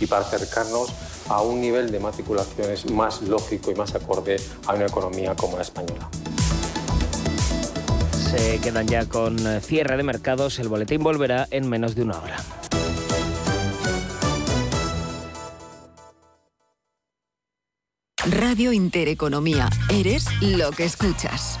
y para acercarnos a un nivel de matriculaciones más lógico y más acorde a una economía como la española. Se quedan ya con cierre de mercados. El boletín volverá en menos de una hora. Radio Intereconomía. Eres lo que escuchas.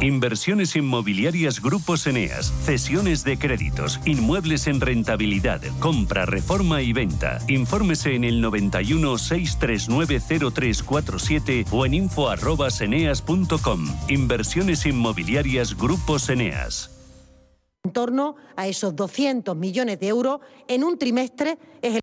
Inversiones inmobiliarias Grupos Eneas, cesiones de créditos, inmuebles en rentabilidad, compra, reforma y venta. Infórmese en el 91 639 0347 o en info@eneas.com. Inversiones inmobiliarias Grupos Eneas. En torno a esos 200 millones de euros en un trimestre es el...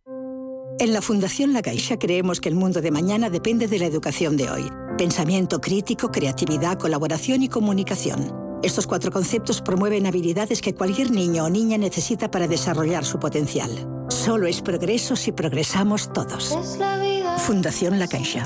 En la Fundación La Caixa creemos que el mundo de mañana depende de la educación de hoy. Pensamiento crítico, creatividad, colaboración y comunicación. Estos cuatro conceptos promueven habilidades que cualquier niño o niña necesita para desarrollar su potencial. Solo es progreso si progresamos todos. Fundación La Caixa.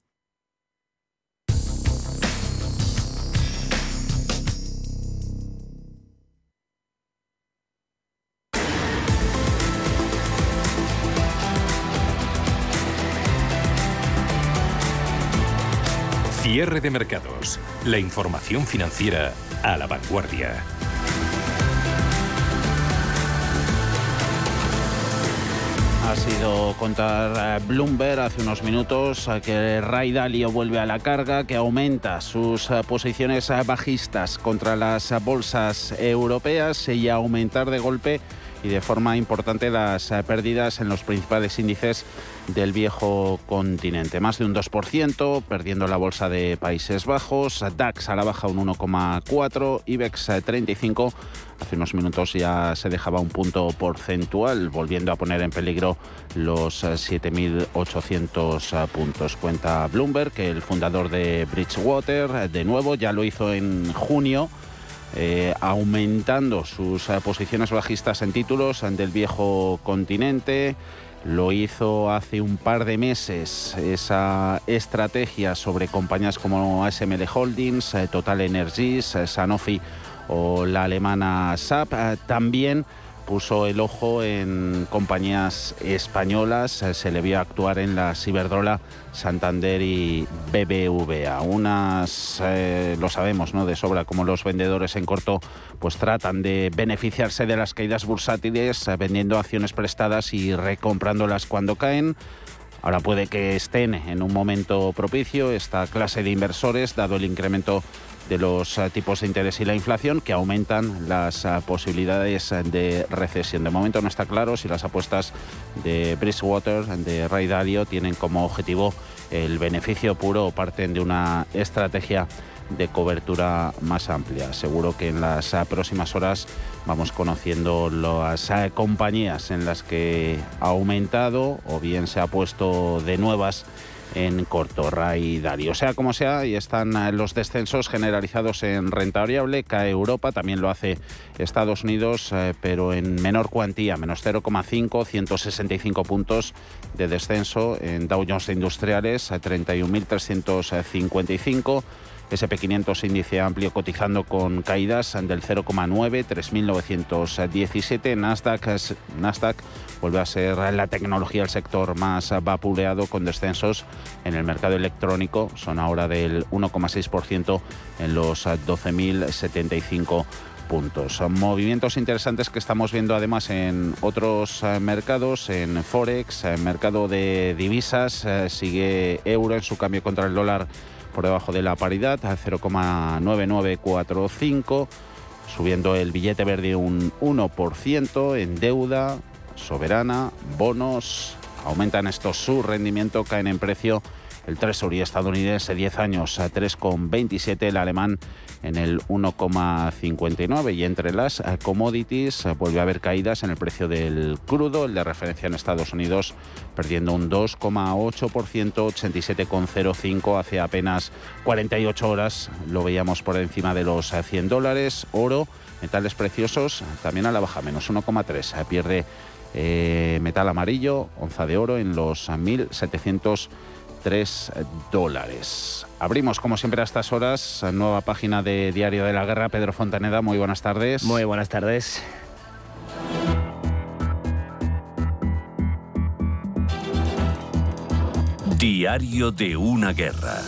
Cierre de mercados. La información financiera a la vanguardia. Ha sido contar Bloomberg hace unos minutos que Ray Dalio vuelve a la carga, que aumenta sus posiciones bajistas contra las bolsas europeas y aumentar de golpe y de forma importante las pérdidas en los principales índices del viejo continente. Más de un 2%, perdiendo la bolsa de Países Bajos, DAX a la baja un 1,4, IBEX 35 hace unos minutos ya se dejaba un punto porcentual, volviendo a poner en peligro los 7.800 puntos. Cuenta Bloomberg que el fundador de Bridgewater, de nuevo, ya lo hizo en junio, eh, aumentando sus posiciones bajistas en títulos del viejo continente. Lo hizo hace un par de meses esa estrategia sobre compañías como ASML Holdings, eh, Total Energies, eh, Sanofi o la alemana SAP. Eh, también puso el ojo en compañías españolas, se le vio actuar en la Ciberdrola, Santander y BBVA. Unas, lo sabemos, ¿no? De sobra, como los vendedores en corto pues tratan de beneficiarse de las caídas bursátiles eh, vendiendo acciones prestadas y recomprándolas cuando caen. Ahora puede que estén en un momento propicio esta clase de inversores, dado el incremento de los eh, tipos de interés y la inflación, que aumentan las eh, posibilidades de recesión. De momento no está claro si las apuestas de Bridgewater, de Ray Dalio, tienen como objetivo el beneficio puro o parten de una estrategia de cobertura más amplia. Seguro que en las eh, próximas horas vamos conociendo las compañías en las que ha aumentado o bien se ha puesto de nuevas en corto, Ray Dario. Sea como sea, y están eh, los descensos generalizados en renta variable, cae Europa, también lo hace Estados Unidos, eh, pero en menor cuantía, menos 0,5, 165 puntos de descenso en Dow Jones Industriales, 31.355. SP500 índice amplio cotizando con caídas del 0,9, 3.917. Nasdaq, Nasdaq vuelve a ser la tecnología el sector más vapuleado con descensos en el mercado electrónico. Son ahora del 1,6% en los 12.075 puntos. Movimientos interesantes que estamos viendo además en otros mercados, en Forex, en mercado de divisas, eh, sigue euro en su cambio contra el dólar por debajo de la paridad, a 0,9945, subiendo el billete verde un 1% en deuda soberana, bonos, aumentan estos su rendimiento, caen en precio el Treasury estadounidense 10 años a 3,27, el alemán en el 1,59 y entre las eh, commodities eh, vuelve a haber caídas en el precio del crudo, el de referencia en Estados Unidos perdiendo un 2,8%, 87,05 hace apenas 48 horas. Lo veíamos por encima de los 100 eh, dólares, oro, metales preciosos también a la baja, menos 1,3, pierde metal amarillo, onza de oro en los 1.700 3 dólares. Abrimos, como siempre, a estas horas, nueva página de Diario de la Guerra. Pedro Fontaneda, muy buenas tardes. Muy buenas tardes. Diario de una guerra.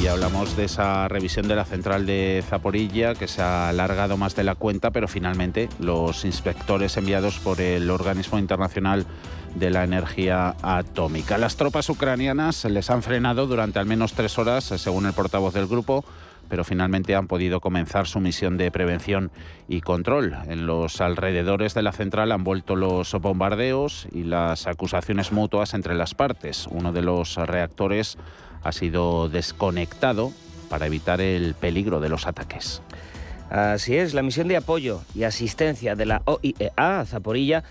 Y hablamos de esa revisión de la central de Zaporilla que se ha alargado más de la cuenta, pero finalmente los inspectores enviados por el organismo internacional de la energía atómica. Las tropas ucranianas les han frenado durante al menos tres horas, según el portavoz del grupo, pero finalmente han podido comenzar su misión de prevención y control. En los alrededores de la central han vuelto los bombardeos y las acusaciones mutuas entre las partes. Uno de los reactores ha sido desconectado para evitar el peligro de los ataques. Así es, la misión de apoyo y asistencia de la OIEA a Zaporilla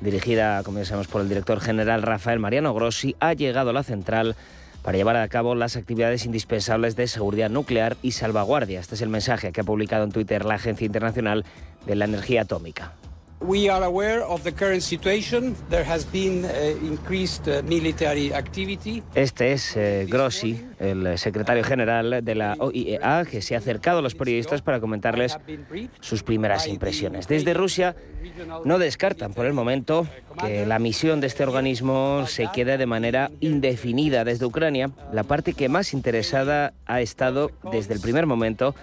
dirigida, como ya sabemos, por el director general Rafael Mariano Grossi, ha llegado a la central para llevar a cabo las actividades indispensables de seguridad nuclear y salvaguardia. Este es el mensaje que ha publicado en Twitter la Agencia Internacional de la Energía Atómica. We are aware of the current situation. There has been uh, increased uh, military activity. Este es eh, Grossi, el secretario general de la OIEA, que se ha acercado a los periodistas para comentarles sus primeras impresiones. Desde Rusia no descartan por el momento que la misión de este organismo se quede de manera indefinida desde Ucrania. La parte que más interesada ha estado desde el primer momento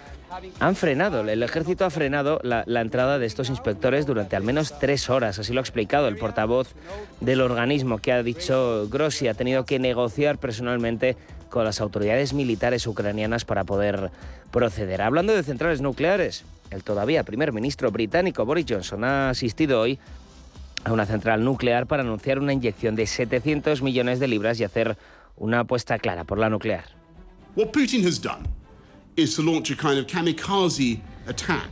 han frenado, el ejército ha frenado la, entrada de estos inspectores durante al menos tres horas, así lo ha explicado el portavoz del organismo que ha dicho Grossi, ha tenido que negociar personalmente con las autoridades militares ucranianas para poder proceder. Hablando de centrales nucleares, el todavía primer ministro británico Boris Johnson ha asistido hoy a una central nuclear para anunciar una inyección de 700 millones de libras y hacer una apuesta clara por la nuclear. Putin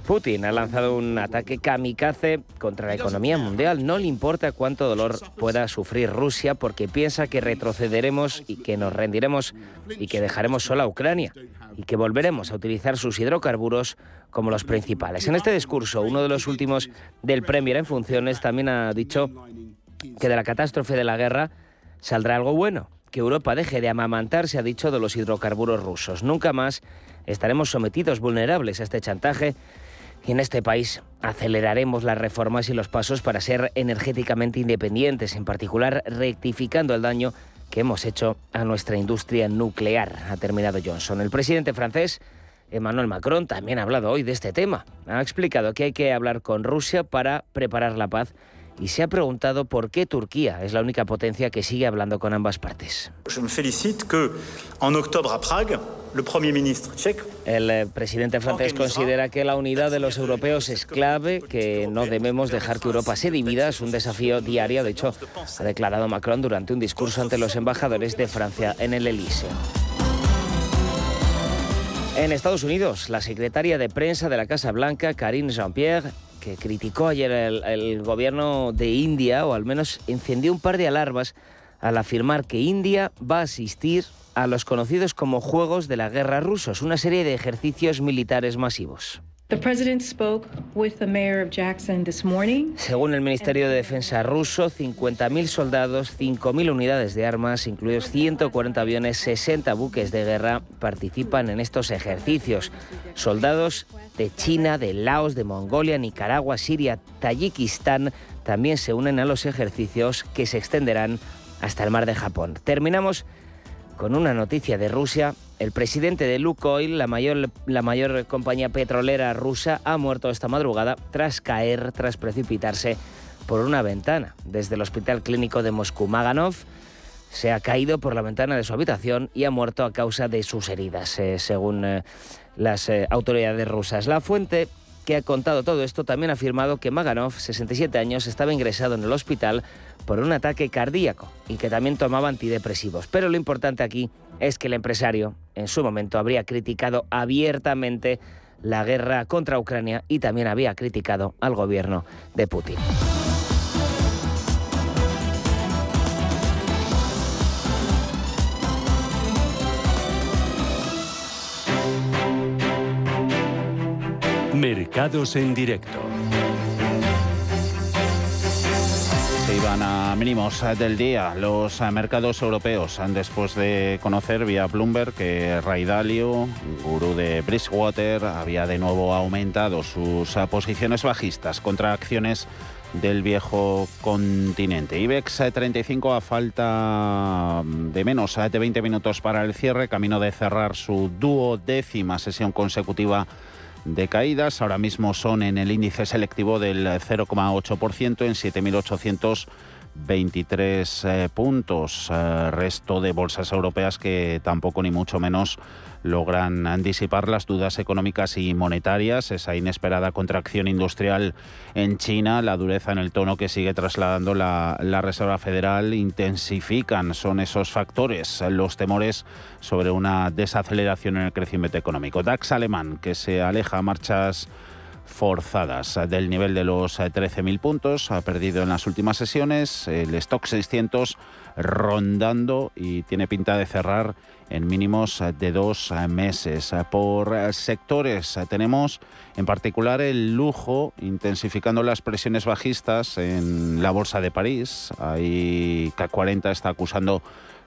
Putin ha lanzado un ataque kamikaze contra la economía mundial. No le importa cuánto dolor pueda sufrir Rusia porque piensa que retrocederemos y que nos rendiremos y que dejaremos sola a Ucrania y que volveremos a utilizar sus hidrocarburos como los principales. En este discurso, uno de los últimos del Premier en funciones también ha dicho que de la catástrofe de la guerra saldrá algo bueno, que Europa deje de amamantarse, ha dicho, de los hidrocarburos rusos. Nunca más estaremos sometidos vulnerables a este chantaje y en este país aceleraremos las reformas y los pasos para ser energéticamente independientes, en particular rectificando el daño que hemos hecho a nuestra industria nuclear, ha terminado Johnson. El presidente francés, Emmanuel Macron, también ha hablado hoy de este tema. Ha explicado que hay que hablar con Rusia para preparar la paz y se ha preguntado por qué Turquía es la única potencia que sigue hablando con ambas partes. el eh, presidente francés considera que la unidad de los europeos es clave, que no debemos dejar que Europa se divida, es un desafío diario, de hecho, ha declarado Macron durante un discurso ante los embajadores de Francia en el Elíseo. En Estados Unidos, la secretaria de prensa de la Casa Blanca, Karine Jean-Pierre, que criticó ayer el, gobierno de India, o al menos encendió un par de alarmas al afirmar que India va a asistir a los conocidos como Juegos de la Guerra Rusos, una serie de ejercicios militares masivos. Según el Ministerio de Defensa ruso, 50.000 soldados, 5.000 unidades de armas, incluidos 140 aviones, 60 buques de guerra, participan en estos ejercicios. Soldados de China, de Laos, de Mongolia, Nicaragua, Siria, Tayikistán también se unen a los ejercicios que se extenderán hasta el mar de Japón. Terminamos con una noticia de Rusia. El presidente de Lukoil, la mayor, la mayor compañía petrolera rusa, ha muerto esta madrugada tras caer, tras precipitarse por una ventana. Desde el Hospital Clínico de Moscú, Maganov se ha caído por la ventana de su habitación y ha muerto a causa de sus heridas, eh, según eh, las eh, autoridades rusas. La fuente que ha contado todo esto también ha afirmado que Maganov, 67 años, estaba ingresado en el hospital por un ataque cardíaco y que también tomaba antidepresivos. Pero lo importante aquí que el empresario en su momento habría criticado abiertamente la guerra contra Ucrania y también había criticado al gobierno de Putin. Mercados en directo. Iban a mínimos del día los mercados europeos después de conocer vía Bloomberg que Ray Dalio, gurú de Bridgewater, había de nuevo aumentado sus posiciones bajistas contra acciones del viejo continente. IBEX 35 a falta de menos de 20 minutos para el cierre, camino de cerrar su duodécima sesión consecutiva de caídas. Ahora mismo son en el índice selectivo del 0,8% en 7.823 eh, puntos. Eh, resto de bolsas europeas que tampoco ni mucho menos logran disipar las dudas económicas y monetarias, esa inesperada contracción industrial en China, la dureza en el tono que sigue trasladando la, Reserva Federal, intensifican, son esos factores, los temores sobre una desaceleración en el crecimiento económico. DAX alemán, que se aleja a marchas forzadas del nivel de los 13.000 puntos, ha perdido en las últimas sesiones, el stock 600 rondando y tiene pinta de cerrar en mínimos de dos meses. Por sectores tenemos en particular el lujo intensificando las presiones bajistas en la Bolsa de París. Ahí K40 está acusando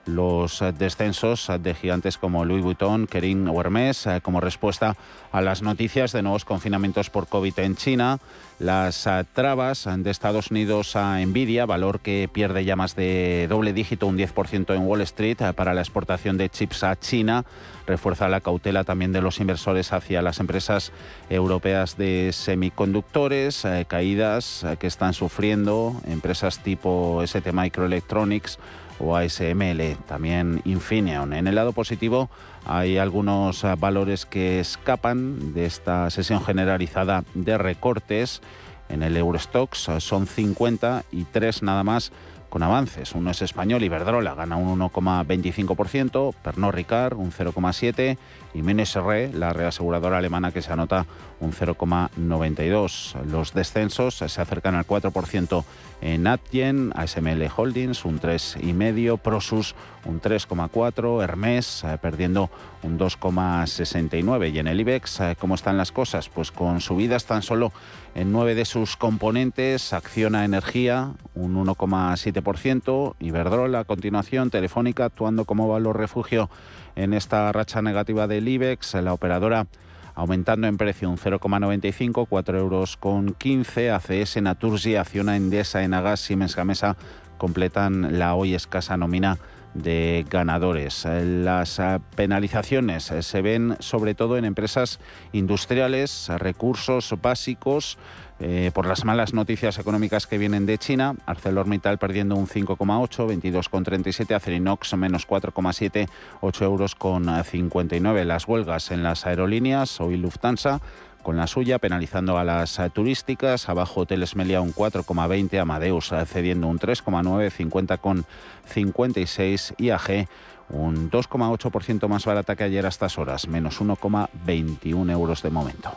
los descensos de gigantes como Louis Vuitton, Kering o eh, como respuesta a las noticias de nuevos confinamientos por COVID en China, las eh, trabas de Estados Unidos a Nvidia, valor que pierde ya más de doble dígito, un 10% en Wall Street eh, para la exportación de chips a China, refuerza la cautela también de los inversores hacia las empresas europeas de semiconductores, caídas que están sufriendo empresas tipo ST Microelectronics o ASML, también Infineon. En el lado positivo hay algunos eh, valores que escapan de esta sesión generalizada de recortes. En el Eurostox eh, son 50 y 3 nada más con avances. Uno es español, Iberdrola, gana un 1,25%, Pernod Ricard un 0,7% y MNSR, la reaseguradora alemana que se anota un 0,92%. Los descensos se acercan al 4% en Atien, ASML Holdings un 3,5%, Prosus un 3,4%, Hermes eh, perdiendo un 2,69%. Y en el IBEX, eh, ¿cómo están las cosas? Pues con subidas tan solo en nueve de sus componentes, Acciona Energía un 1,7%, Iberdrola a continuación, Telefónica actuando como valor refugio en esta racha negativa del IBEX, la operadora aumentando en precio un 0,95, 4 euros con 15. ACS, Naturgy, Acciona, Endesa, Enagas, Siemens Gamesa completan la hoy escasa nómina de ganadores. Las penalizaciones se ven sobre todo en empresas industriales, recursos básicos, eh, por las malas noticias económicas que vienen de China. ArcelorMittal perdiendo un 5,8, 22,37. Acerinox menos 4,7, 8 euros con 59. Las huelgas en las aerolíneas, hoy Lufthansa con la suya, penalizando a las turísticas. Abajo Hoteles Melia un 4,20, Amadeus cediendo un 3,9, 50 con 56 y AG un 2,8% más barata que ayer a estas horas, menos 1,21 euros de momento.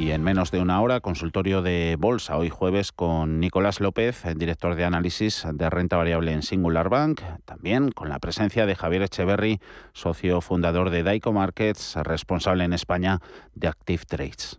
Y en menos de una hora, consultorio de bolsa, hoy jueves con Nicolás López, director de análisis de renta variable en Singular Bank, también con la presencia de Javier Echeverry, socio fundador de Daico Markets, responsable en España de Active Trades.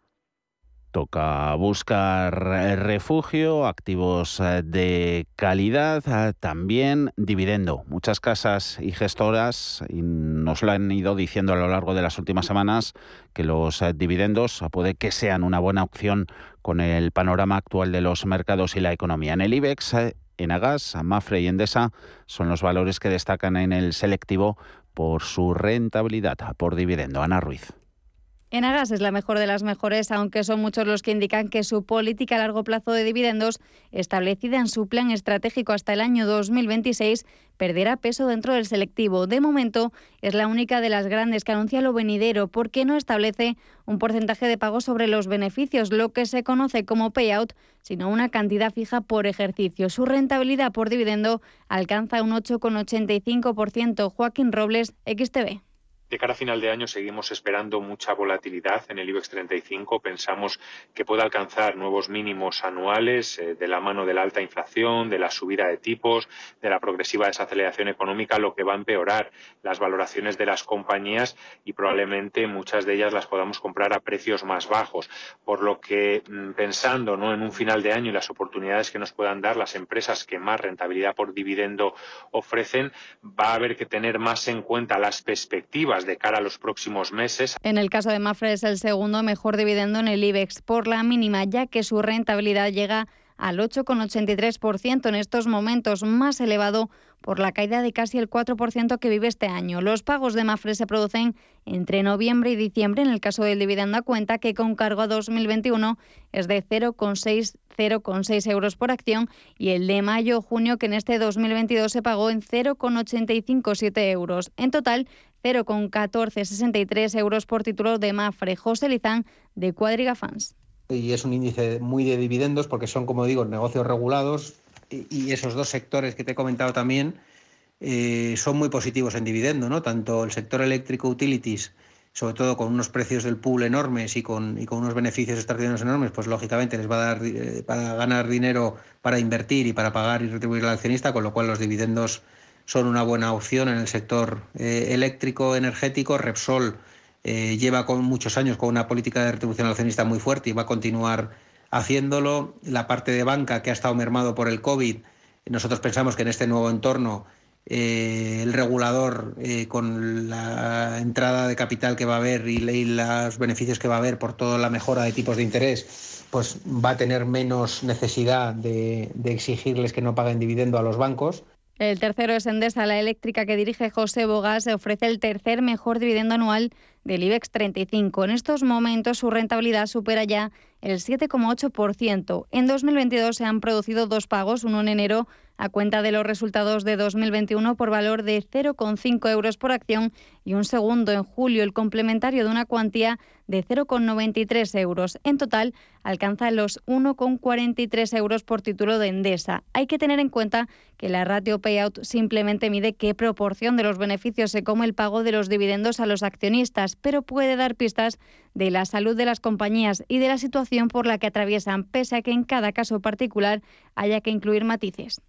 Toca buscar eh, refugio, activos eh, de calidad, eh, también dividendo. Muchas casas y gestoras nos lo han ido diciendo a lo largo de las últimas semanas que los dividendos puede que sean una buena opción con el panorama actual de los mercados y la economía. En el IBEX, Enagas, Mafre y Endesa son los valores que destacan en el selectivo por su rentabilidad por dividendo. Ana Ruiz. Enagas es la mejor de las mejores, aunque son muchos los que indican que su política a largo plazo de dividendos, establecida en su plan estratégico hasta el año 2026, perderá peso dentro del selectivo. De momento, es la única de las grandes que anuncia lo venidero, porque no establece un porcentaje de pago sobre los beneficios, lo que se conoce como payout, sino una cantidad fija por ejercicio. Su rentabilidad por dividendo alcanza un 8,85%. Joaquín Robles, XTV. De cara a final de año seguimos esperando mucha volatilidad en el IBEX 35. Pensamos que puede alcanzar nuevos mínimos anuales eh, de la mano de la alta inflación, de la subida de tipos, de la progresiva desaceleración económica, lo que va a empeorar las valoraciones de las compañías y probablemente muchas de ellas las podamos comprar a precios más bajos. Por lo que mm, pensando ¿no? en un final de año y las oportunidades que nos puedan dar las empresas que más rentabilidad por dividendo ofrecen, va a haber que tener más en cuenta las perspectivas de cara a los próximos meses. En el caso de Mafre es el segundo mejor dividendo en el IBEX por la mínima, ya que su rentabilidad llega al 8,83% en estos momentos, más elevado por la caída de casi el 4% que vive este año. Los pagos de Mafre se producen entre noviembre y diciembre en el caso del dividendo a cuenta, que con cargo a 2021 es de 0,6 euros por acción, y el de mayo-junio, que en este 2022 se pagó en 0,857 euros. En total, 0,1463 euros por título de Mafre. José Lizán, de Cuadriga Fans y es un índice muy de dividendos porque son, como digo, negocios regulados y, esos dos sectores que te he comentado también eh, son muy positivos en dividendo, ¿no? Tanto el sector eléctrico utilities, sobre todo con unos precios del pool enormes y con, y con unos beneficios extraordinarios enormes, pues lógicamente les va a dar eh, para ganar dinero para invertir y para pagar y retribuir al accionista, con lo cual los dividendos son una buena opción en el sector eh, eléctrico, energético, Repsol lleva con muchos años con una política de retribución accionista muy fuerte y va a continuar haciéndolo. La parte de banca que ha estado mermado por el COVID, nosotros pensamos que en este nuevo entorno eh, el regulador, eh, con la entrada de capital que va a haber y, los beneficios que va a haber por toda la mejora de tipos de interés, pues va a tener menos necesidad de, de exigirles que no paguen dividendo a los bancos. El tercero es Endesa, la eléctrica que dirige José Bogas, ofrece el tercer mejor dividendo anual del IBEX 35. En estos momentos su rentabilidad supera ya el 7,8%. En 2022 se han producido dos pagos, uno en enero a cuenta de los resultados de 2021 por valor de 0,5 euros por acción y un segundo en julio, el complementario de una cuantía de 0,93 euros. En total, alcanza los 1,43 euros por título de Endesa. Hay que tener en cuenta que la ratio payout simplemente mide qué proporción de los beneficios se come el pago de los dividendos a los accionistas, pero puede dar pistas de la salud de las compañías y de la situación por la que atraviesan, pese a que en cada caso particular haya que incluir matices.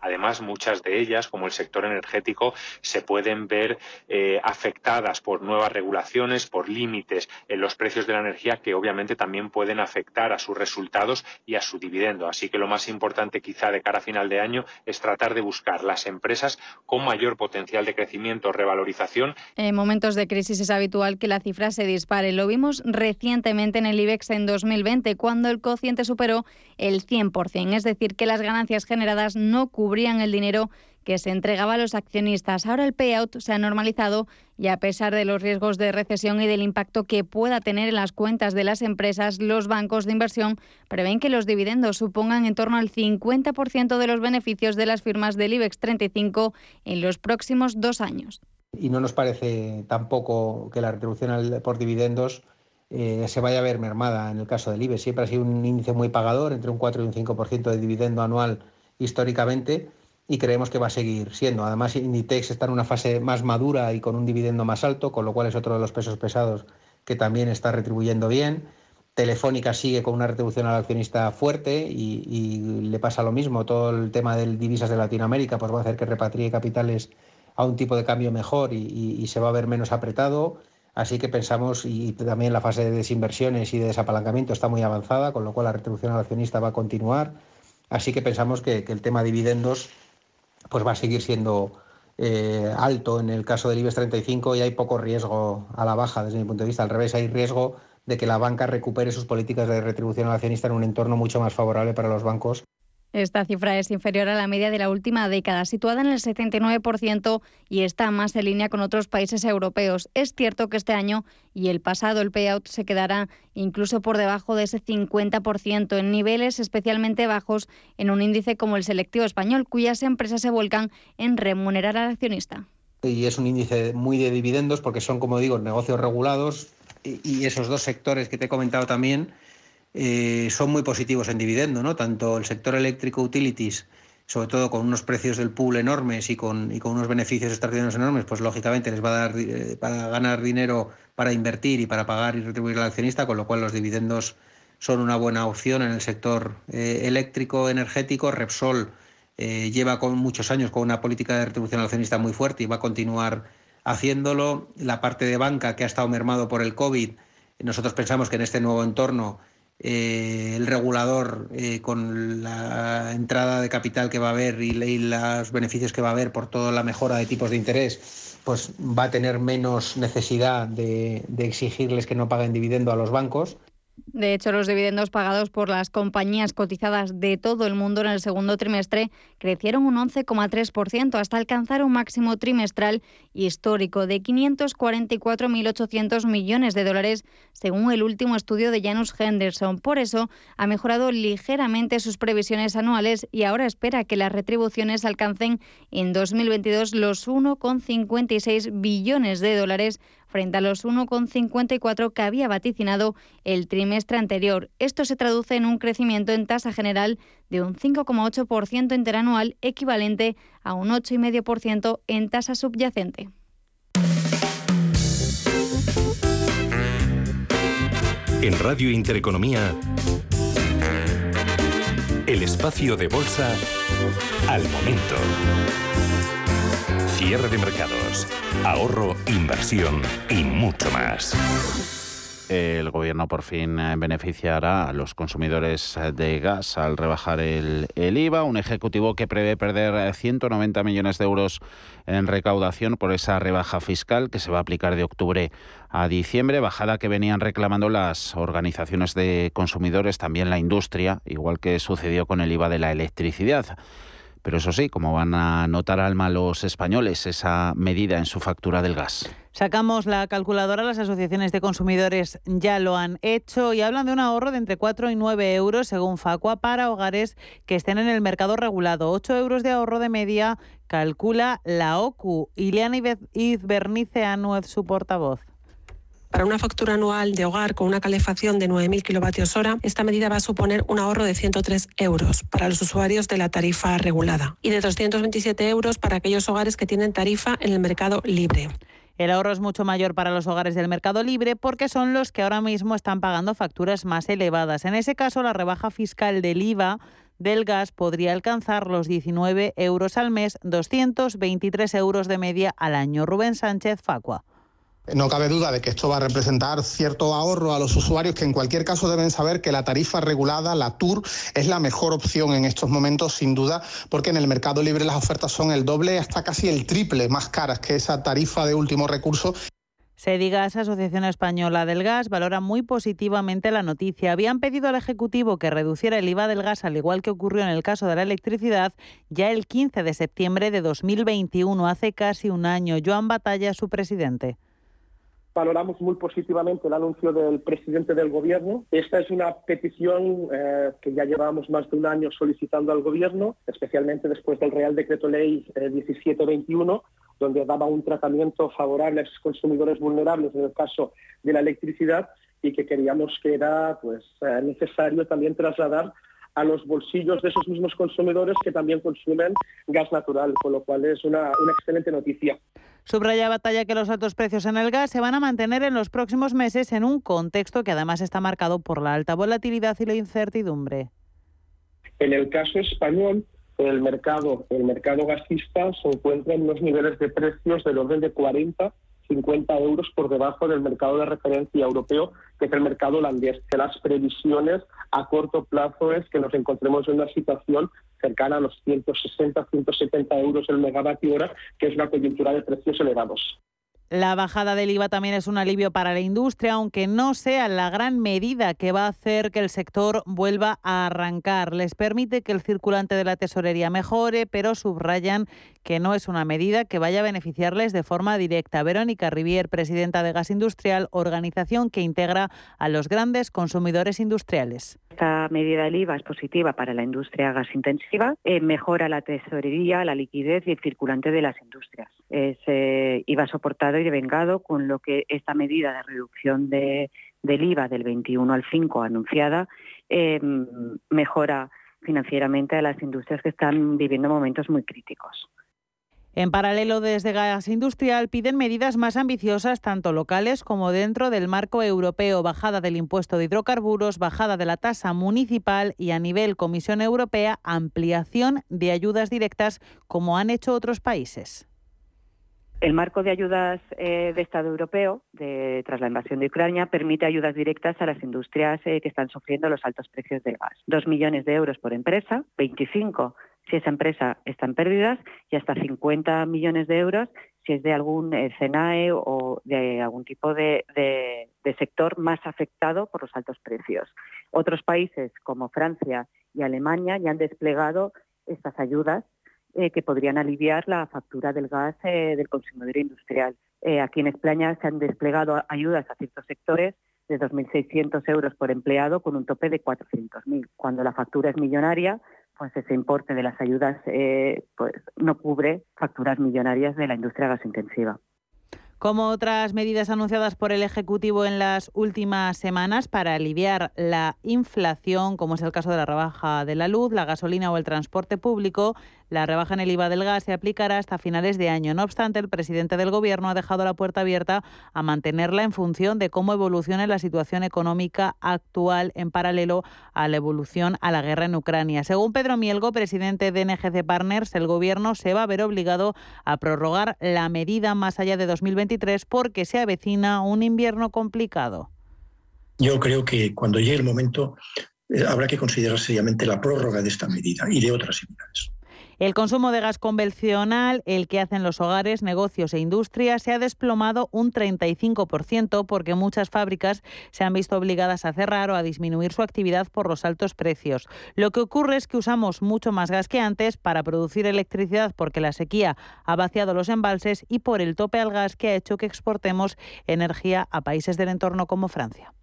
Además, muchas de ellas, como el sector energético, se pueden ver eh, afectadas por nuevas regulaciones, por límites en los precios de la energía que obviamente también pueden afectar a sus resultados y a su dividendo. Así que lo más importante quizá de cara a final de año es tratar de buscar las empresas con mayor potencial de crecimiento revalorización. En momentos de crisis es habitual que la cifra se dispare. Lo vimos recientemente en el IBEX en 2020, cuando el cociente superó el 100%, es decir, que las ganancias generadas no cubrían el dinero que se entregaba a los accionistas. Ahora el payout se ha normalizado y a pesar de los riesgos de recesión y del impacto que pueda tener en las cuentas de las empresas, los bancos de inversión prevén que los dividendos supongan en torno al 50% de los beneficios de las firmas del IBEX 35 en los próximos dos años. Y no nos parece tampoco que la retribución por dividendos eh, se vaya a ver mermada en el caso del IBEX. Siempre ha sido un índice muy pagador, entre un 4 y un 5% de dividendo anual históricamente y creemos que va a seguir siendo. Además, Inditex está en una fase más madura y con un dividendo más alto, con lo cual es otro de los pesos pesados que también está retribuyendo bien. Telefónica sigue con una retribución al accionista fuerte y, le pasa lo mismo. Todo el tema de divisas de Latinoamérica pues va a hacer que repatrie capitales a un tipo de cambio mejor y, y se va a ver menos apretado. Así que pensamos, y también la fase de desinversiones y de desapalancamiento está muy avanzada, con lo cual la retribución al accionista va a continuar. Así que pensamos que, que el tema dividendos pues va a seguir siendo eh, alto en el caso del IBEX 35 y hay poco riesgo a la baja desde mi punto de vista. Al revés, hay riesgo de que la banca recupere sus políticas de retribución al accionista en un entorno mucho más favorable para los bancos esta cifra es inferior a la media de la última década, situada en el 79% y está más en línea con otros países europeos. Es cierto que este año y el pasado el payout se quedará incluso por debajo de ese 50%, en niveles especialmente bajos en un índice como el selectivo español, cuyas empresas se volcan en remunerar al accionista. Y es un índice muy de dividendos porque son, como digo, negocios regulados y esos dos sectores que te he comentado también eh, son muy positivos en dividendo, ¿no? Tanto el sector eléctrico utilities, sobre todo con unos precios del pool enormes y con, y con unos beneficios extraordinarios enormes, pues lógicamente les va a dar eh, para ganar dinero para invertir y para pagar y retribuir al accionista, con lo cual los dividendos son una buena opción en el sector eh, eléctrico energético. Repsol lleva con muchos años con una política de retribución al accionista muy fuerte y va a continuar haciéndolo. La parte de banca que ha estado mermado por el COVID, nosotros pensamos que en este nuevo entorno eh, el regulador eh, con la entrada de capital que va a haber y, los beneficios que va a haber por toda la mejora de tipos de interés, pues va a tener menos necesidad de exigirles que no paguen dividendo a los bancos de hecho, los dividendos pagados por las compañías cotizadas de todo el mundo en el segundo trimestre crecieron un 11,3% hasta alcanzar un máximo trimestral histórico de 544.800 millones de dólares, según el último estudio de Janus Henderson. Por eso, ha mejorado ligeramente sus previsiones anuales y ahora espera que las retribuciones alcancen en 2022 los 1,56 billones de dólares frente a los 1,54 que había vaticinado el trimestre anterior. Esto se traduce en un crecimiento en tasa general de un 5,8% interanual, equivalente a un 8,5% en tasa subyacente. En Radio Intereconomía, el espacio de bolsa al momento. Cierre de mercados, ahorro, inversión y mucho más. El gobierno por fin eh, beneficiará a los consumidores eh, de gas al rebajar el, IVA, un ejecutivo que prevé perder 190 eh, millones de euros en recaudación por esa rebaja fiscal que se va a aplicar de octubre a diciembre, bajada que venían reclamando las organizaciones de consumidores, también la industria, igual que sucedió con el IVA de la electricidad. Pero eso sí, como van a notar alma los españoles esa medida en su factura del gas. Sacamos la calculadora, las asociaciones de consumidores ya lo han hecho y hablan de un ahorro de entre 4 y 9 euros según Facua para hogares que estén en el mercado regulado. 8 euros de ahorro de media calcula la OCU. Ileana Izbernice Anuez, su portavoz. Para una factura anual de hogar con una calefacción de 9.000 kilovatios hora, esta medida va a suponer un ahorro de 103 euros para los usuarios de la tarifa regulada y de 227 euros para aquellos hogares que tienen tarifa en el mercado libre. El ahorro es mucho mayor para los hogares del mercado libre porque son los que ahora mismo están pagando facturas más elevadas. En ese caso, la rebaja fiscal del IVA del gas podría alcanzar los 19 euros al mes, 223 euros de media al año. Rubén Sánchez Facua. No cabe duda de que esto va a representar cierto ahorro a los usuarios que en cualquier caso deben saber que la tarifa regulada, la TUR, es la mejor opción en estos momentos sin duda porque en el mercado libre las ofertas son el doble hasta casi el triple más caras que esa tarifa de último recurso Sedigas, Asociación Española del Gas, valora muy positivamente la noticia. Habían pedido al Ejecutivo que reduciera el IVA del gas, al igual que ocurrió en el caso de la electricidad, ya el 15 de septiembre de 2021, hace casi un año. Joan Batalla, su presidente valoramos muy positivamente el anuncio del presidente del Gobierno. Esta es una petición eh, que ya llevamos más de un año solicitando al Gobierno, especialmente después del Real Decreto Ley 1721, eh, donde daba un tratamiento favorable a esos consumidores vulnerables en el caso de la electricidad y que queríamos que era pues, eh, necesario también trasladar a los bolsillos de esos mismos consumidores que también consumen gas natural, con lo cual es una, una excelente noticia. Subraya Batalla que los altos precios en el gas se van a mantener en los próximos meses en un contexto que además está marcado por la alta volatilidad y la incertidumbre. En el caso español, el mercado, el mercado gasista se encuentra en unos niveles de precios del orden de 40 50 euros por debajo del mercado de referencia europeo, que es el mercado holandés. Las previsiones a corto plazo es que nos encontremos en una situación cercana a los 160, 170 euros el megavatio hora, que es una coyuntura de precios elevados. La bajada del IVA también es un alivio para la industria, aunque no sea la gran medida que va a hacer que el sector vuelva a arrancar. Les permite que el circulante de la tesorería mejore, pero subrayan que no es una medida que vaya a beneficiarles de forma directa. Verónica Rivier, presidenta de Gas Industrial, organización que integra a los grandes consumidores industriales. Esta medida del IVA es positiva para la industria gas intensiva, eh, mejora la tesorería, la liquidez y el circulante de las industrias. Es eh, IVA soportado y devengado, con lo que esta medida de reducción de, del IVA del 21 al 5 anunciada eh, mejora financieramente a las industrias que están viviendo momentos muy críticos. En paralelo, desde Gas Industrial piden medidas más ambiciosas, tanto locales como dentro del marco europeo, bajada del impuesto de hidrocarburos, bajada de la tasa municipal y a nivel Comisión Europea, ampliación de ayudas directas, como han hecho otros países. El marco de ayudas eh, de Estado europeo tras la invasión de Ucrania permite ayudas directas a las industrias eh, que están sufriendo los altos precios del gas. Dos millones de euros por empresa, 25 si esa empresa está en pérdidas y hasta 50 millones de euros si es de algún eh, CENAE o de algún tipo de, sector más afectado por los altos precios. Otros países como Francia y Alemania ya han desplegado estas ayudas eh, que podrían aliviar la factura del gas eh, del consumidor industrial. aquí en España se han desplegado ayudas a ciertos sectores de 2.600 euros por empleado con un tope de 400.000. Cuando la factura es millonaria, pues ese importe de las ayudas eh, pues no cubre facturas millonarias de la industria gasintensiva. Como otras medidas anunciadas por el Ejecutivo en las últimas semanas para aliviar la inflación, como es el caso de la rebaja de la luz, la gasolina o el transporte público, la rebaja en el IVA del gas se aplicará hasta finales de año. No obstante, el presidente del Gobierno ha dejado la puerta abierta a mantenerla en función de cómo evolucione la situación económica actual en paralelo a la evolución a la guerra en Ucrania. Según Pedro Mielgo, presidente de NGC Partners, el Gobierno se va a ver obligado a prorrogar la medida más allá de 2023 porque se avecina un invierno complicado. Yo creo que cuando llegue el momento eh, habrá que considerar seriamente la prórroga de esta medida y de otras similares. El consumo de gas convencional, el que hacen los hogares, negocios e industrias, se ha desplomado un 35% porque muchas fábricas se han visto obligadas a cerrar o a disminuir su actividad por los altos precios. Lo que ocurre es que usamos mucho más gas que antes para producir electricidad porque la sequía ha vaciado los embalses y por el tope al gas que ha hecho que exportemos energía a países del entorno como Francia.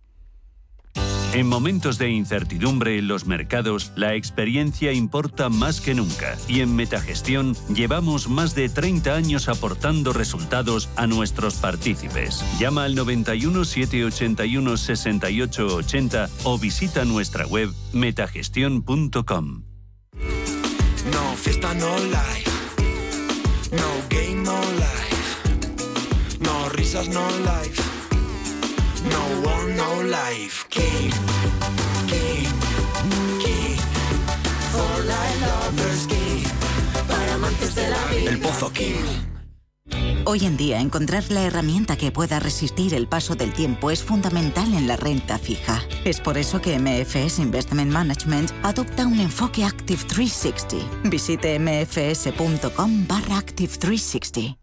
En momentos de incertidumbre en los mercados, la experiencia importa más que nunca y en Metagestión llevamos más de 30 años aportando resultados a nuestros partícipes. Llama al 91 781 68 80 o visita nuestra web metagestión.com. No fiesta, no life. No game, no life. No risas, no life. No one, no life. King, king, king. For life lovers, king. Para amantes de la vida. El Pozo King. Hoy en día encontrar la herramienta que pueda resistir el paso del tiempo es fundamental en la renta fija. Es por eso que MFS Investment Management adopta un enfoque Active 360. Visite mfs.com barra Active 360.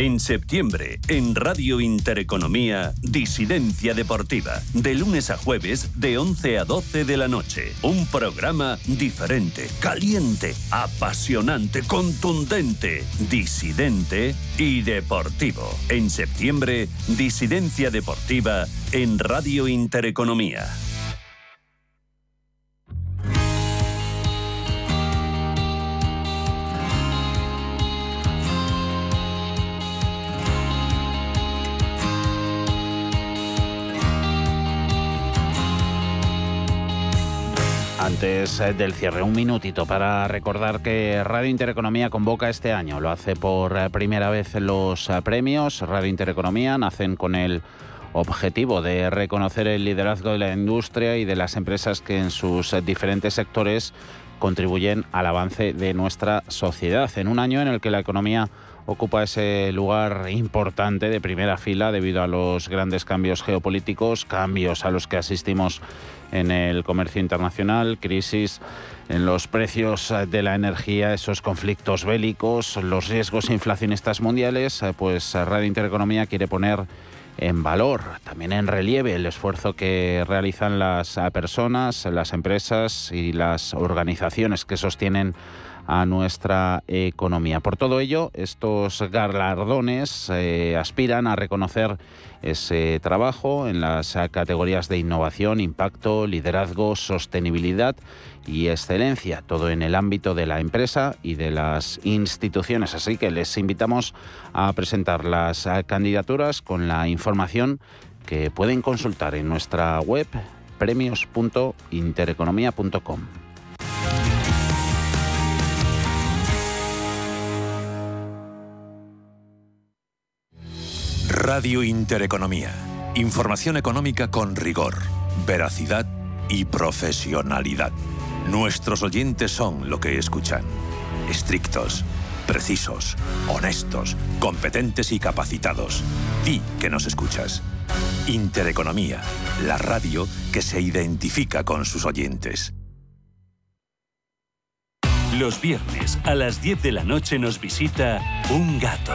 En septiembre, en Radio Intereconomía, Disidencia Deportiva. De lunes a jueves, de 11 a 12 de la noche. Un programa diferente, caliente, apasionante, contundente, disidente y deportivo. En septiembre, Disidencia Deportiva en Radio Intereconomía. Antes eh, del cierre, un minutito para recordar que Radio Intereconomía convoca este año. Lo hace por eh, primera vez los eh, premios. Radio Intereconomía nacen con el objetivo de reconocer el liderazgo de la industria y de las empresas que en sus diferentes sectores contribuyen al avance de nuestra sociedad. En un año en el que la economía ocupa ese lugar importante de primera fila debido a los grandes cambios geopolíticos, cambios a los que asistimos en el comercio internacional, crisis en los precios de la energía, esos conflictos bélicos, los riesgos inflacionistas mundiales, eh, pues Radio Intereconomía quiere poner en valor, también en relieve el esfuerzo que realizan las personas, las empresas y las organizaciones que sostienen a nuestra economía. Por todo ello, estos galardones eh, aspiran a reconocer ese trabajo en las categorías de innovación, impacto, liderazgo, sostenibilidad y excelencia, todo en el ámbito de la empresa y de las instituciones. Así que les invitamos a presentar las candidaturas con la información que pueden consultar en nuestra web premios.intereconomía.com. Radio Intereconomía. Información económica con rigor, veracidad y profesionalidad. Nuestros oyentes son lo que escuchan. Estrictos, precisos, honestos, competentes y capacitados. Di que nos escuchas. Intereconomía, la radio que se identifica con sus oyentes. Los viernes a las 10 de la noche nos visita un gato,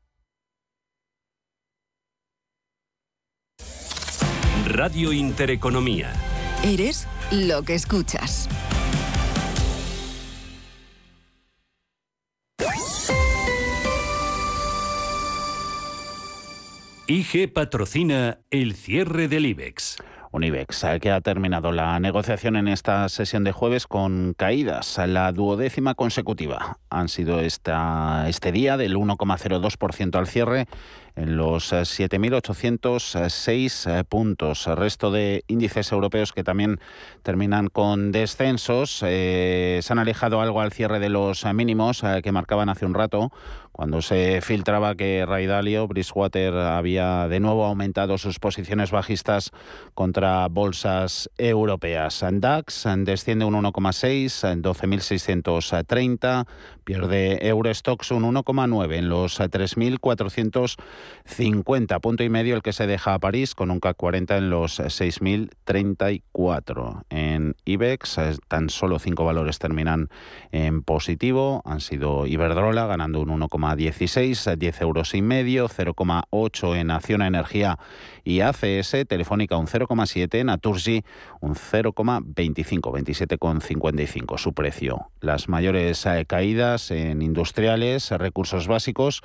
Radio Intereconomía. Eres lo que escuchas. IG patrocina el cierre del IBEX. Unibex, que ha terminado la negociación en esta sesión de jueves con caídas. La duodécima consecutiva han sido esta, este día del 1,02% al cierre en los 7.806 eh, eh, puntos. El resto de índices europeos que también terminan con descensos eh, se han alejado algo al cierre de los mínimos que marcaban hace un rato cuando se filtraba que Ray Dalio, Bridgewater, había de nuevo aumentado sus posiciones bajistas contra bolsas europeas. DAX desciende un 1,6, 12.630, pierde Eurostox un 1,9 en los 3.450, punto y medio el que se deja a París con un CAC 40 en los 6.034. En IBEX tan solo cinco valores terminan en positivo, han sido Iberdrola ganando un 1,9 0,16, 10 euros y medio, 0,8 en Acción Energía y ACS, Telefónica un 0,7, Naturgy un 0,25, 27,55 su precio. Las mayores eh, en industriales, recursos básicos,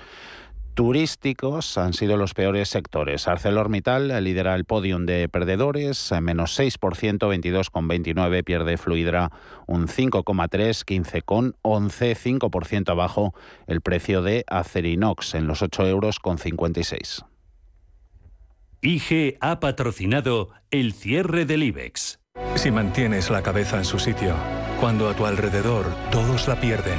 turísticos han sido los peores sectores. ArcelorMittal lidera el podium de perdedores, menos 6%, 22,29, pierde Fluidra un 5,3, 15,11, 5% abajo el precio de Acerinox en los 8 euros con 56. IG ha patrocinado el cierre del IBEX. Si mantienes la cabeza en su sitio, cuando a tu alrededor todos la pierden,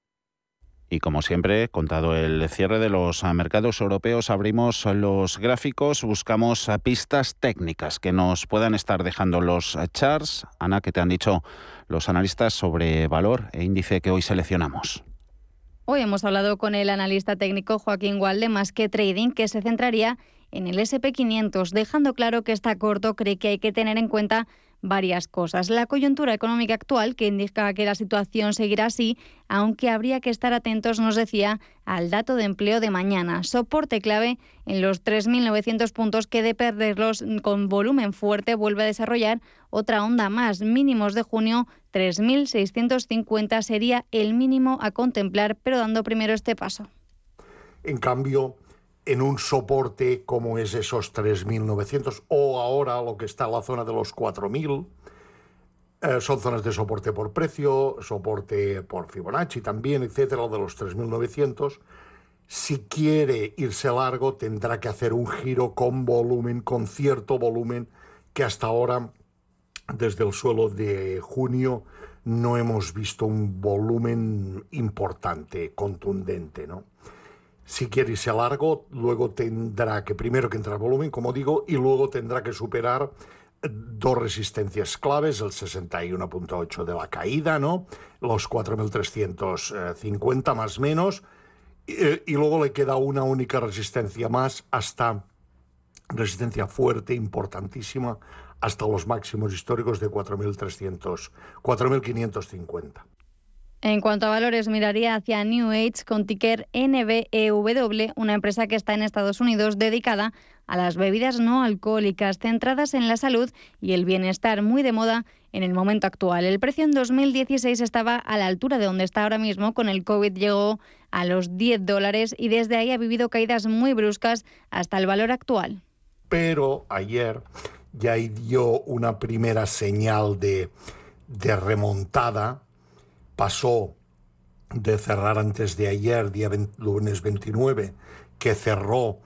Y como siempre, contado el cierre de los mercados europeos, abrimos los gráficos, buscamos pistas técnicas que nos puedan estar dejando los charts. Ana, ¿qué te han dicho los analistas sobre valor e índice que hoy seleccionamos? Hoy hemos hablado con el analista técnico Joaquín Gualde, más que trading, que se centraría en el SP500, dejando claro que está corto, cree que hay que tener en cuenta varias cosas. La coyuntura económica actual, que indica que la situación seguirá así, aunque habría que estar atentos, nos decía, al dato de empleo de mañana. Soporte clave en los 3.900 puntos que de perderlos con volumen fuerte vuelve a desarrollar otra onda más. Mínimos de junio, 3.650 sería el mínimo a contemplar, pero dando primero este paso. En cambio, en un soporte como es esos 3.900 o ahora lo que está en la zona de los 4.000. Eh, son zonas de soporte por precio, soporte por Fibonacci también, etcétera, de los 3.900. Si quiere irse largo, tendrá que hacer un giro con volumen, con cierto volumen, que hasta ahora, desde el suelo de junio, no hemos visto un volumen importante, contundente, ¿no? Si quiere irse largo, luego tendrá que primero que entrar volumen, como digo, y luego tendrá que superar dos resistencias claves, el 61.8 de la caída, ¿no? Los 4.350 más menos, y, y, luego le queda una única resistencia más hasta resistencia fuerte, importantísima, hasta los máximos históricos de 4.300, 4.550. En cuanto a valores, miraría hacia New Age con ticker NBEW, una empresa que está en Estados Unidos dedicada a las bebidas no alcohólicas, centradas en la salud y el bienestar, muy de moda en el momento actual. El precio en 2016 estaba a la altura de donde está ahora mismo, con el COVID llegó a los 10 dólares y desde ahí ha vivido caídas muy bruscas hasta el valor actual. Pero ayer ya dio una primera señal de, de remontada pasó de cerrar antes de ayer, día lunes 29, que cerró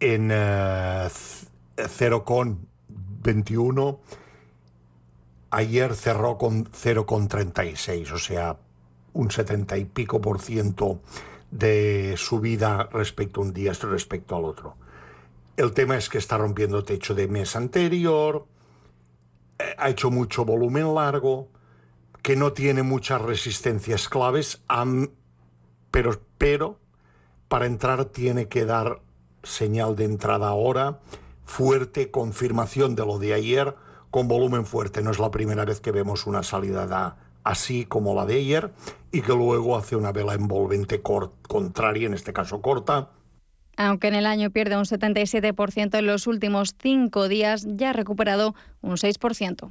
en 0,21, eh, ayer cerró con 0,36, o sea, un 70 y pico por ciento de subida respecto a un día respecto al otro. El tema es que está rompiendo techo de mes anterior, eh, ha hecho mucho volumen largo, que no tiene muchas resistencias claves, pero, pero para entrar tiene que dar señal de entrada ahora, fuerte, confirmación de lo de ayer, con volumen fuerte. No es la primera vez que vemos una salida así como la de ayer y que luego hace una vela envolvente contraria, en este caso corta. Aunque en el año pierde un 77% en los últimos cinco días, ya ha recuperado un 6%.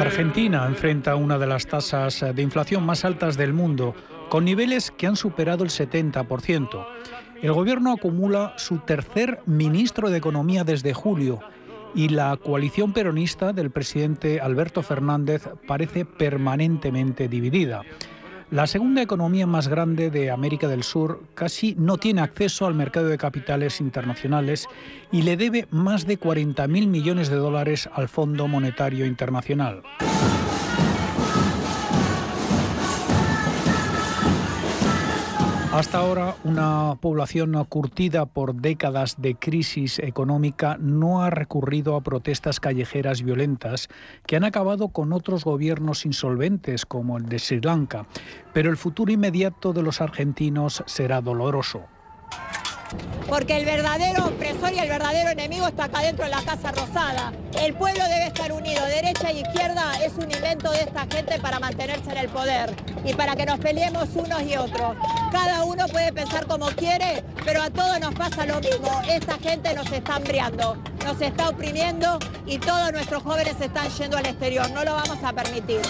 Argentina enfrenta una de las tasas de inflación más altas del mundo, con niveles que han superado el 70%. El gobierno acumula su tercer ministro de Economía desde julio y la coalición peronista del presidente Alberto Fernández parece permanentemente dividida. La segunda economía más grande de América del Sur casi no tiene acceso al mercado de capitales internacionales y le debe más de 40.000 millones de dólares al Fondo Monetario Internacional. Hasta ahora, una población curtida por décadas de crisis económica no ha recurrido a protestas callejeras violentas que han acabado con otros gobiernos insolventes como el de Sri Lanka, pero el futuro inmediato de los argentinos será doloroso. Porque el verdadero opresor y el verdadero enemigo está acá dentro de la Casa Rosada. El pueblo debe estar unido, derecha y izquierda es un invento de esta gente para mantenerse en el poder y para que nos peleemos unos y otros. Cada uno puede pensar como quiere, pero a todos nos pasa lo mismo. Esta gente nos está hambriando, nos está oprimiendo y todos nuestros jóvenes están yendo al exterior. No lo vamos a permitir.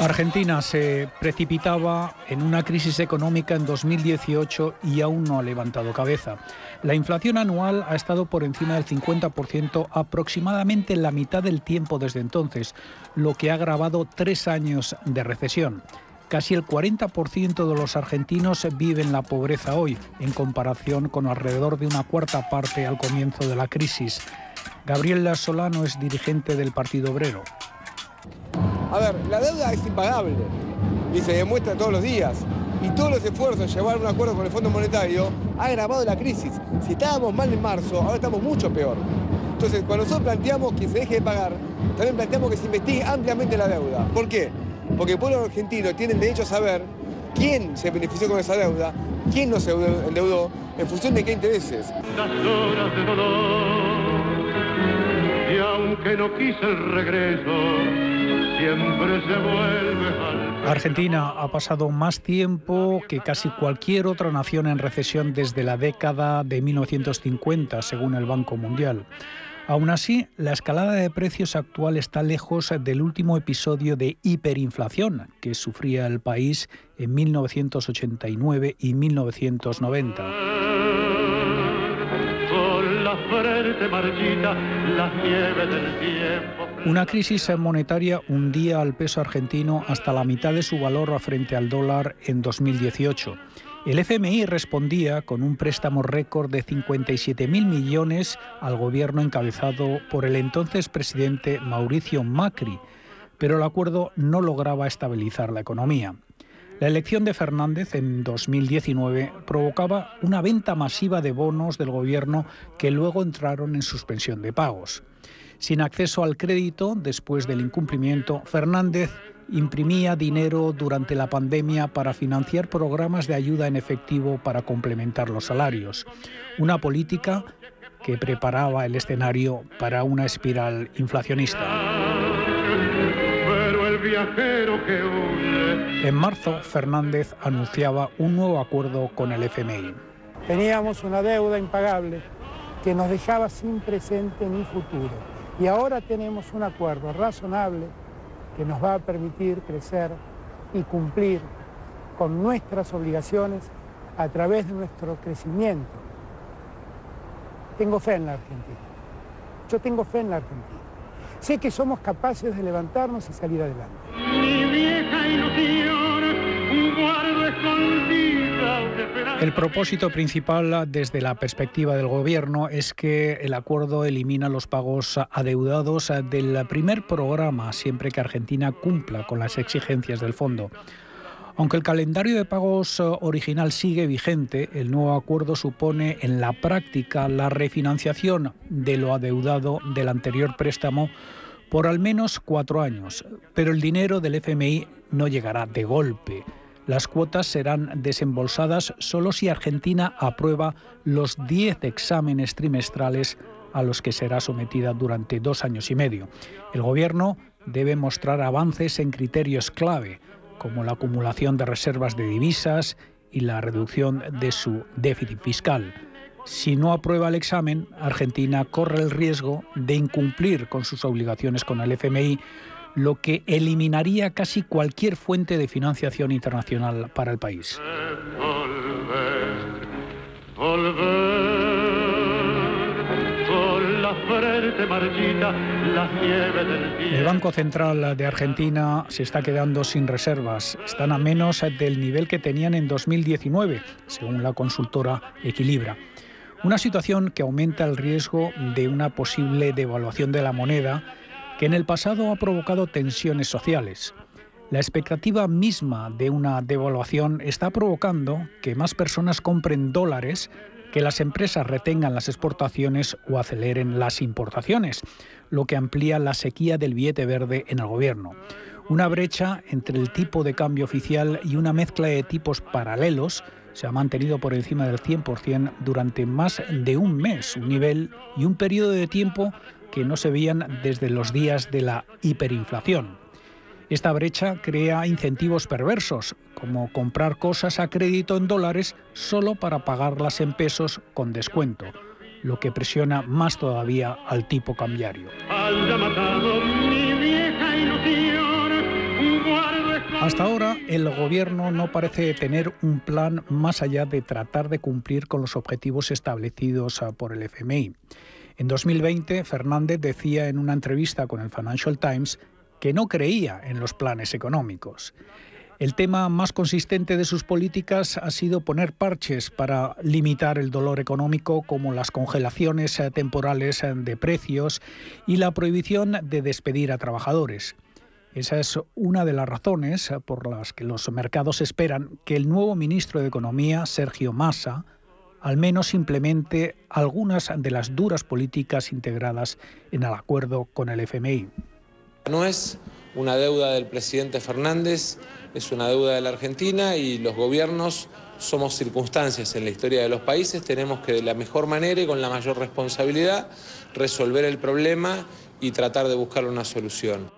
Argentina se precipitaba en una crisis económica en 2018 y aún no ha levantado cabeza. La inflación anual ha estado por encima del 50% aproximadamente la mitad del tiempo desde entonces, lo que ha agravado tres años de recesión. Casi el 40% de los argentinos viven la pobreza hoy, en comparación con alrededor de una cuarta parte al comienzo de la crisis. Gabriela Solano es dirigente del Partido Obrero. A ver, la deuda es impagable y se demuestra todos los días. Y todos los esfuerzos de llevar un acuerdo con el Fondo Monetario ha agravado la crisis. Si estábamos mal en marzo, ahora estamos mucho peor. Entonces, cuando nosotros planteamos que se deje de pagar, también planteamos que se investigue ampliamente la deuda. ¿Por qué? Porque el pueblo argentino tiene el derecho a saber quién se benefició con esa deuda, quién no se endeudó, en función de qué intereses. y aunque no quise el regreso, Argentina ha pasado más tiempo que casi cualquier otra nación en recesión desde la década de 1950, según el Banco Mundial. Aún así, la escalada de precios actual está lejos del último episodio de hiperinflación que sufría el país en 1989 y 1990. Una crisis monetaria hundía al peso argentino hasta la mitad de su valor frente al dólar en 2018. El FMI respondía con un préstamo récord de 57.000 millones al gobierno encabezado por el entonces presidente Mauricio Macri, pero el acuerdo no lograba estabilizar la economía. La elección de Fernández en 2019 provocaba una venta masiva de bonos del gobierno que luego entraron en suspensión de pagos. Sin acceso al crédito, después del incumplimiento, Fernández imprimía dinero durante la pandemia para financiar programas de ayuda en efectivo para complementar los salarios. Una política que preparaba el escenario para una espiral inflacionista. En marzo, Fernández anunciaba un nuevo acuerdo con el FMI. Teníamos una deuda impagable que nos dejaba sin presente ni futuro. Y ahora tenemos un acuerdo razonable que nos va a permitir crecer y cumplir con nuestras obligaciones a través de nuestro crecimiento. Tengo fe en la Argentina. Yo tengo fe en la Argentina. Sé que somos capaces de levantarnos y salir adelante. El propósito principal desde la perspectiva del Gobierno es que el acuerdo elimina los pagos adeudados del primer programa siempre que Argentina cumpla con las exigencias del fondo. Aunque el calendario de pagos original sigue vigente, el nuevo acuerdo supone en la práctica la refinanciación de lo adeudado del anterior préstamo por al menos cuatro años, pero el dinero del FMI no llegará de golpe. Las cuotas serán desembolsadas solo si Argentina aprueba los 10 exámenes trimestrales a los que será sometida durante dos años y medio. El Gobierno debe mostrar avances en criterios clave, como la acumulación de reservas de divisas y la reducción de su déficit fiscal. Si no aprueba el examen, Argentina corre el riesgo de incumplir con sus obligaciones con el FMI, lo que eliminaría casi cualquier fuente de financiación internacional para el país. El Banco Central de Argentina se está quedando sin reservas. Están a menos del nivel que tenían en 2019, según la consultora Equilibra. Una situación que aumenta el riesgo de una posible devaluación de la moneda que en el pasado ha provocado tensiones sociales. La expectativa misma de una devaluación está provocando que más personas compren dólares, que las empresas retengan las exportaciones o aceleren las importaciones, lo que amplía la sequía del billete verde en el gobierno. Una brecha entre el tipo de cambio oficial y una mezcla de tipos paralelos se ha mantenido por encima del 100% durante más de un mes, un nivel y un periodo de tiempo que no se veían desde los días de la hiperinflación. Esta brecha crea incentivos perversos, como comprar cosas a crédito en dólares solo para pagarlas en pesos con descuento, lo que presiona más todavía al tipo cambiario. Hasta ahora, el gobierno no parece tener un plan más allá de tratar de cumplir con los objetivos establecidos ah, por el FMI. En 2020, Fernández decía en una entrevista con el Financial Times que no creía en los planes económicos. El tema más consistente de sus políticas ha sido poner parches para limitar el dolor económico, como las congelaciones ah, temporales ah, de precios y la prohibición de despedir a trabajadores. Esa es una de las razones por las que los mercados esperan que el nuevo ministro de Economía, Sergio Massa, al menos implemente algunas de las duras políticas integradas en el acuerdo con el FMI. No es una deuda del presidente Fernández, es una deuda de la Argentina y los gobiernos somos circunstancias en la historia de los países, tenemos que de la mejor manera y con la mayor responsabilidad resolver el problema y tratar de buscar una solución.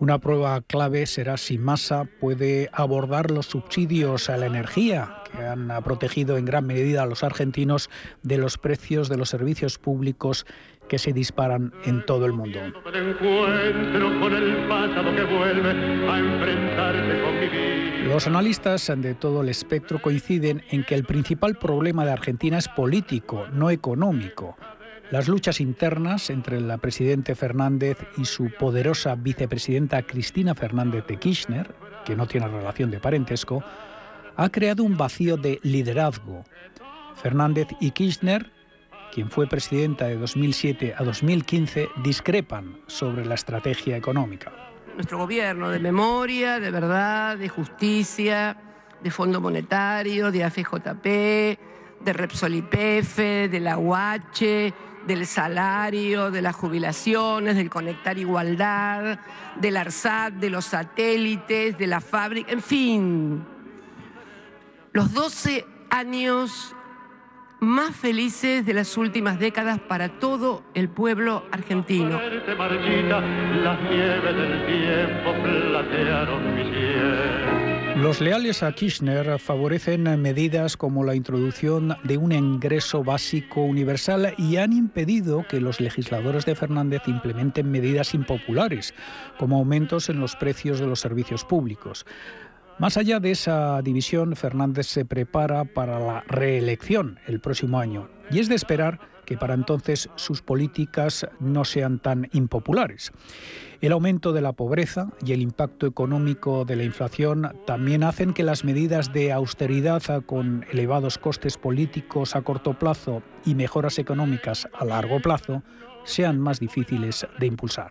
Una prueba clave será si Massa puede abordar los subsidios a la energía que han protegido en gran medida a los argentinos de los precios de los servicios públicos que se disparan en todo el mundo. Los analistas de todo el espectro coinciden en que el principal problema de Argentina es político, no económico. Las luchas internas entre el presidente Fernández y su poderosa vicepresidenta Cristina Fernández de Kirchner, que no tiene relación de parentesco, ha creado un vacío de liderazgo. Fernández y Kirchner, quien fue presidenta de 2007 a 2015, discrepan sobre la estrategia económica. Nuestro gobierno de memoria, de verdad, de justicia, de Fondo Monetario, de AFJP, de Repsol IPF, de la UH, del salario, de las jubilaciones, del conectar igualdad, del ARSAT, de los satélites, de la fábrica, en fin. Los 12 años más felices de las últimas décadas para todo el pueblo argentino. Los leales a Kirchner favorecen medidas como la introducción de un ingreso básico universal y han impedido que los legisladores de Fernández implementen medidas impopulares, como aumentos en los precios de los servicios públicos. Más allá de esa división, Fernández se prepara para la reelección el próximo año y es de esperar que para entonces sus políticas no sean tan impopulares. El aumento de la pobreza y el impacto económico de la inflación también hacen que las medidas de austeridad con elevados costes políticos a corto plazo y mejoras económicas a largo plazo sean más difíciles de impulsar.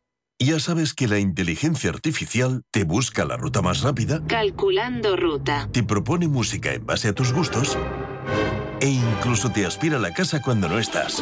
Ya sabes que la inteligencia artificial te busca la ruta más rápida, Calculando ruta. te propone música en base a tus gustos e incluso te aspira a la casa cuando no estás.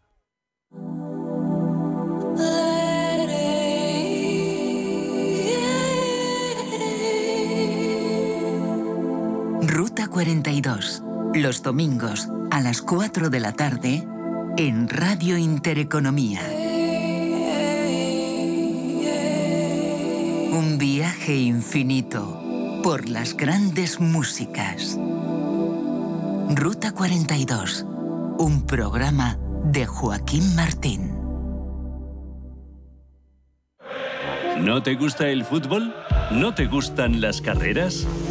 42. Los domingos a las 4 de la tarde en Radio Intereconomía. Un viaje infinito por las grandes músicas. Ruta 42. Un programa de Joaquín Martín. ¿No te gusta el fútbol? ¿No te gustan las carreras?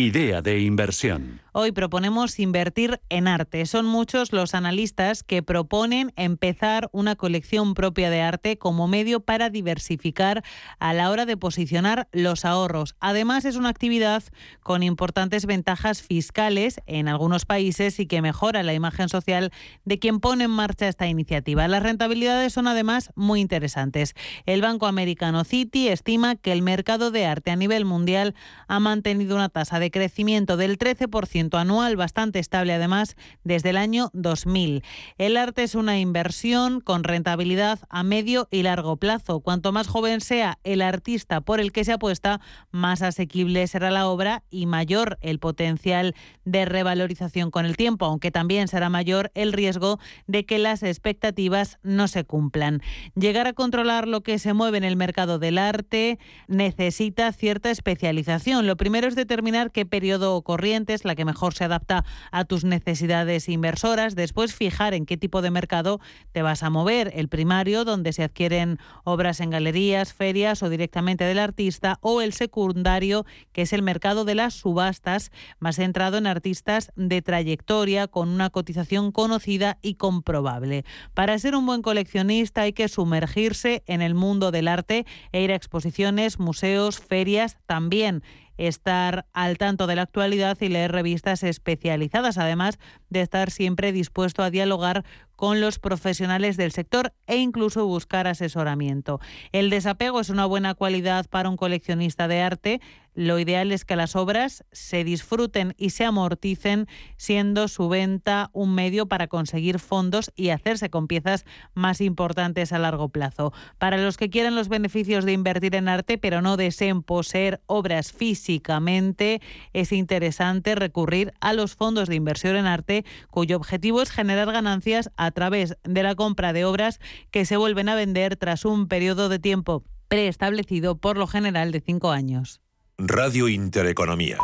Idea de inversión. Hoy proponemos invertir en arte. Son muchos los analistas que proponen empezar una colección propia de arte como medio para diversificar a la hora de posicionar los ahorros. Además, es una actividad con importantes ventajas fiscales en algunos países y que mejora la imagen social de quien pone en marcha esta iniciativa. Las rentabilidades son además muy interesantes. El banco americano Citi estima que el mercado de arte a nivel mundial ha mantenido una tasa de crecimiento del 13% anual, bastante estable además desde el año 2000. El arte es una inversión con rentabilidad a medio y largo plazo. Cuanto más joven sea el artista por el que se apuesta, más asequible será la obra y mayor el potencial de revalorización con el tiempo, aunque también será mayor el riesgo de que las expectativas no se cumplan. Llegar a controlar lo que se mueve en el mercado del arte necesita cierta especialización. Lo primero es determinar qué periodo corriente es la que mejor se adapta a tus necesidades inversoras. Después, fijar en qué tipo de mercado te vas a mover. El primario, donde se adquieren obras en galerías, ferias o directamente del artista. O el secundario, que es el mercado de las subastas, más centrado en artistas de trayectoria, con una cotización conocida y comprobable. Para ser un buen coleccionista hay que sumergirse en el mundo del arte e ir a exposiciones, museos, ferias también estar al tanto de la actualidad y leer revistas especializadas, además de estar siempre dispuesto a dialogar con los profesionales del sector e incluso buscar asesoramiento. El desapego es una buena cualidad para un coleccionista de arte. Lo ideal es que las obras se disfruten y se amorticen, siendo su venta un medio para conseguir fondos y hacerse con piezas más importantes a largo plazo. Para los que quieren los beneficios de invertir en arte, pero no deseen poseer obras físicamente, es interesante recurrir a los fondos de inversión en arte, cuyo objetivo es generar ganancias a través de la compra de obras que se vuelven a vender tras un periodo de tiempo preestablecido, por lo general de cinco años. Radio Intereconomía.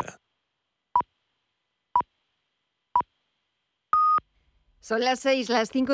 Son las seis, las cinco